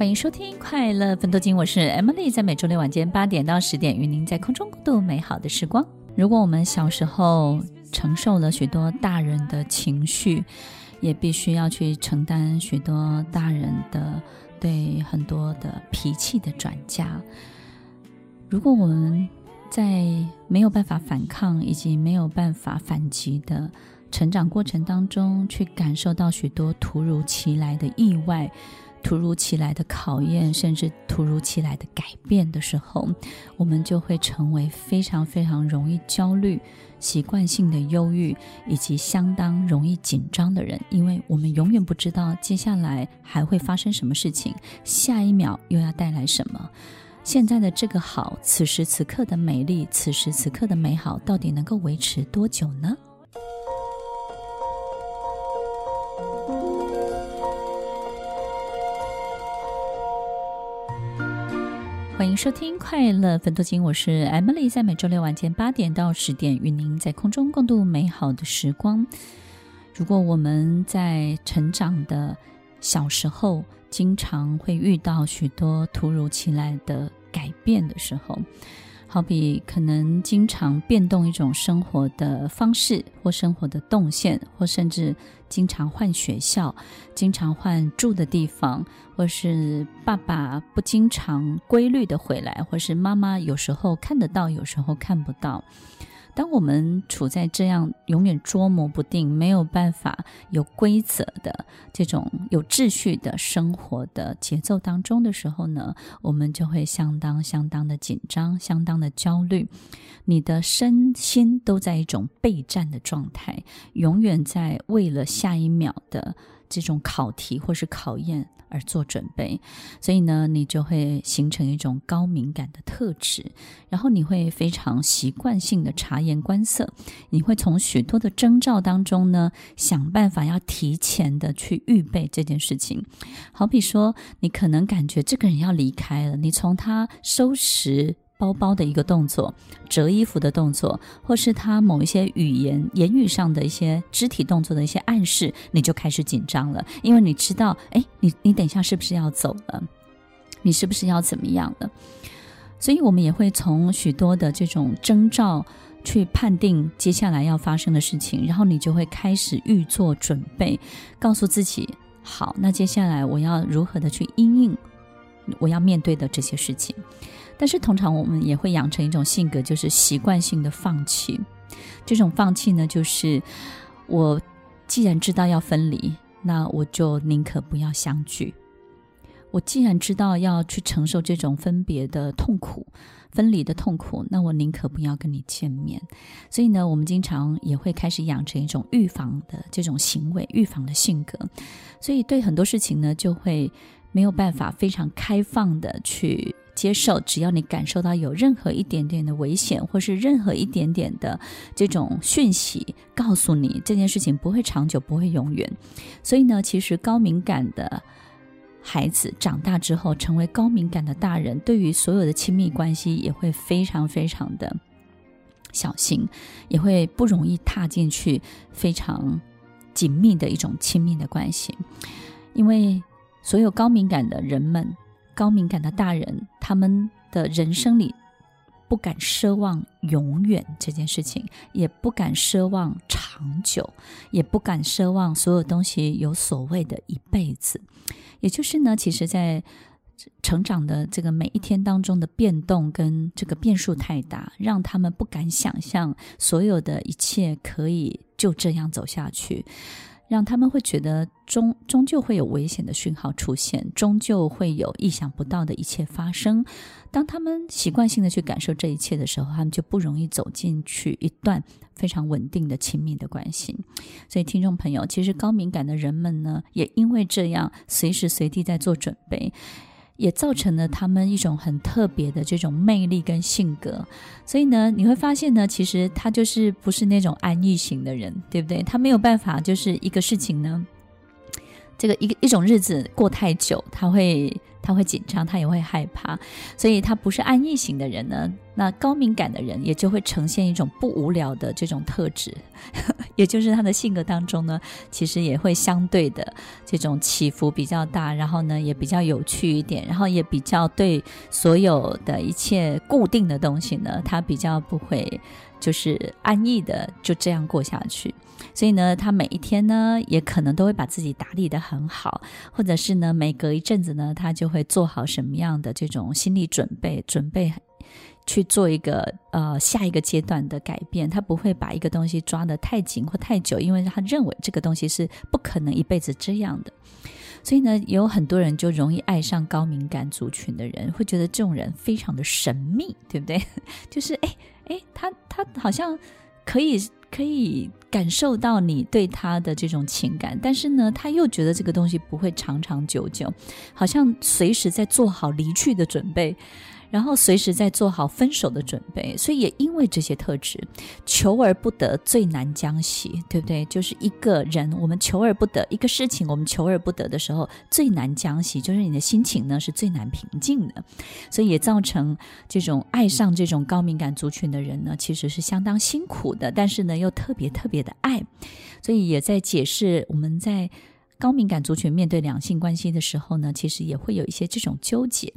欢迎收听《快乐奋斗金》，我是 Emily，在每周六晚间八点到十点，与您在空中共度美好的时光。如果我们小时候承受了许多大人的情绪，也必须要去承担许多大人的对很多的脾气的转嫁。如果我们在没有办法反抗以及没有办法反击的成长过程当中，去感受到许多突如其来的意外。突如其来的考验，甚至突如其来的改变的时候，我们就会成为非常非常容易焦虑、习惯性的忧郁，以及相当容易紧张的人。因为我们永远不知道接下来还会发生什么事情，下一秒又要带来什么。现在的这个好，此时此刻的美丽，此时此刻的美好，到底能够维持多久呢？欢迎收听《快乐分多金》，我是 Emily，在每周六晚间八点到十点，与您在空中共度美好的时光。如果我们在成长的小时候，经常会遇到许多突如其来的改变的时候，好比可能经常变动一种生活的方式，或生活的动线，或甚至经常换学校，经常换住的地方，或是爸爸不经常规律的回来，或是妈妈有时候看得到，有时候看不到。当我们处在这样永远捉摸不定、没有办法有规则的这种有秩序的生活的节奏当中的时候呢，我们就会相当相当的紧张、相当的焦虑，你的身心都在一种备战的状态，永远在为了下一秒的这种考题或是考验而做准备，所以呢，你就会形成一种高敏感的特质，然后你会非常习惯性的察言观色，你会从许多的征兆当中呢，想办法要提前的去预备这件事情。好比说，你可能感觉这个人要离开了，你从他收拾。包包的一个动作，折衣服的动作，或是他某一些语言、言语上的一些肢体动作的一些暗示，你就开始紧张了，因为你知道，哎，你你等一下是不是要走了？你是不是要怎么样了？所以，我们也会从许多的这种征兆去判定接下来要发生的事情，然后你就会开始预做准备，告诉自己，好，那接下来我要如何的去应应我要面对的这些事情。但是通常我们也会养成一种性格，就是习惯性的放弃。这种放弃呢，就是我既然知道要分离，那我就宁可不要相聚。我既然知道要去承受这种分别的痛苦、分离的痛苦，那我宁可不要跟你见面。所以呢，我们经常也会开始养成一种预防的这种行为、预防的性格。所以对很多事情呢，就会没有办法非常开放的去。接受，只要你感受到有任何一点点的危险，或是任何一点点的这种讯息，告诉你这件事情不会长久，不会永远。所以呢，其实高敏感的孩子长大之后，成为高敏感的大人，对于所有的亲密关系也会非常非常的小心，也会不容易踏进去非常紧密的一种亲密的关系，因为所有高敏感的人们。高敏感的大人，他们的人生里不敢奢望永远这件事情，也不敢奢望长久，也不敢奢望所有东西有所谓的一辈子。也就是呢，其实，在成长的这个每一天当中的变动跟这个变数太大，让他们不敢想象所有的一切可以就这样走下去。让他们会觉得终终究会有危险的讯号出现，终究会有意想不到的一切发生。当他们习惯性的去感受这一切的时候，他们就不容易走进去一段非常稳定的亲密的关系。所以，听众朋友，其实高敏感的人们呢，也因为这样，随时随地在做准备。也造成了他们一种很特别的这种魅力跟性格，所以呢，你会发现呢，其实他就是不是那种安逸型的人，对不对？他没有办法，就是一个事情呢，这个一个一种日子过太久，他会他会紧张，他也会害怕，所以他不是安逸型的人呢。那高敏感的人也就会呈现一种不无聊的这种特质，也就是他的性格当中呢，其实也会相对的这种起伏比较大，然后呢也比较有趣一点，然后也比较对所有的一切固定的东西呢，他比较不会就是安逸的就这样过下去。所以呢，他每一天呢也可能都会把自己打理得很好，或者是呢每隔一阵子呢，他就会做好什么样的这种心理准备，准备。去做一个呃下一个阶段的改变，他不会把一个东西抓得太紧或太久，因为他认为这个东西是不可能一辈子这样的。所以呢，有很多人就容易爱上高敏感族群的人，会觉得这种人非常的神秘，对不对？就是哎哎，他他好像可以可以感受到你对他的这种情感，但是呢，他又觉得这个东西不会长长久久，好像随时在做好离去的准备。然后随时在做好分手的准备，所以也因为这些特质，求而不得最难将息，对不对？就是一个人，我们求而不得一个事情，我们求而不得的时候，最难将息，就是你的心情呢是最难平静的，所以也造成这种爱上这种高敏感族群的人呢，其实是相当辛苦的，但是呢又特别特别的爱，所以也在解释我们在高敏感族群面对两性关系的时候呢，其实也会有一些这种纠结。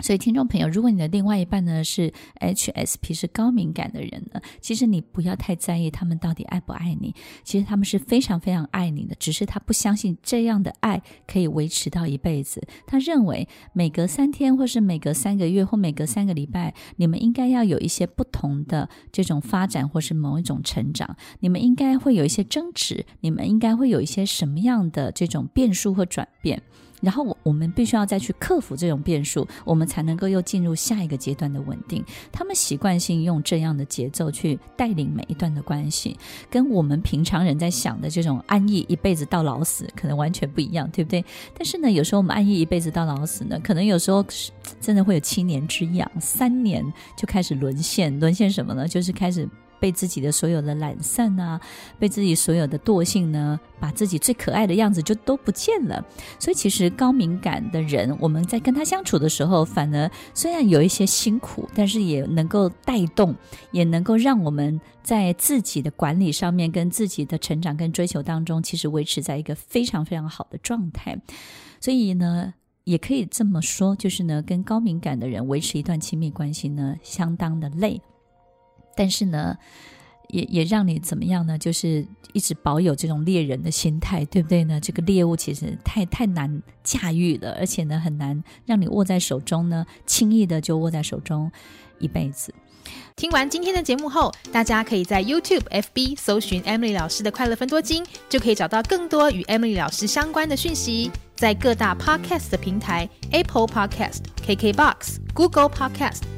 所以，听众朋友，如果你的另外一半呢是 HSP，是高敏感的人呢，其实你不要太在意他们到底爱不爱你。其实他们是非常非常爱你的，只是他不相信这样的爱可以维持到一辈子。他认为每隔三天，或是每隔三个月，或每隔三个礼拜，你们应该要有一些不同的这种发展，或是某一种成长。你们应该会有一些争执，你们应该会有一些什么样的这种变数或转变。然后我我们必须要再去克服这种变数，我们才能够又进入下一个阶段的稳定。他们习惯性用这样的节奏去带领每一段的关系，跟我们平常人在想的这种安逸一辈子到老死可能完全不一样，对不对？但是呢，有时候我们安逸一辈子到老死呢，可能有时候真的会有七年之痒，三年就开始沦陷，沦陷什么呢？就是开始。被自己的所有的懒散啊，被自己所有的惰性呢，把自己最可爱的样子就都不见了。所以其实高敏感的人，我们在跟他相处的时候，反而虽然有一些辛苦，但是也能够带动，也能够让我们在自己的管理上面，跟自己的成长跟追求当中，其实维持在一个非常非常好的状态。所以呢，也可以这么说，就是呢，跟高敏感的人维持一段亲密关系呢，相当的累。但是呢，也也让你怎么样呢？就是一直保有这种猎人的心态，对不对呢？这个猎物其实太太难驾驭了，而且呢，很难让你握在手中呢，轻易的就握在手中一辈子。听完今天的节目后，大家可以在 YouTube、FB 搜寻 Emily 老师的快乐分多金，就可以找到更多与 Emily 老师相关的讯息。在各大 Podcast 的平台，Apple Podcast、KKBox、Google Podcast、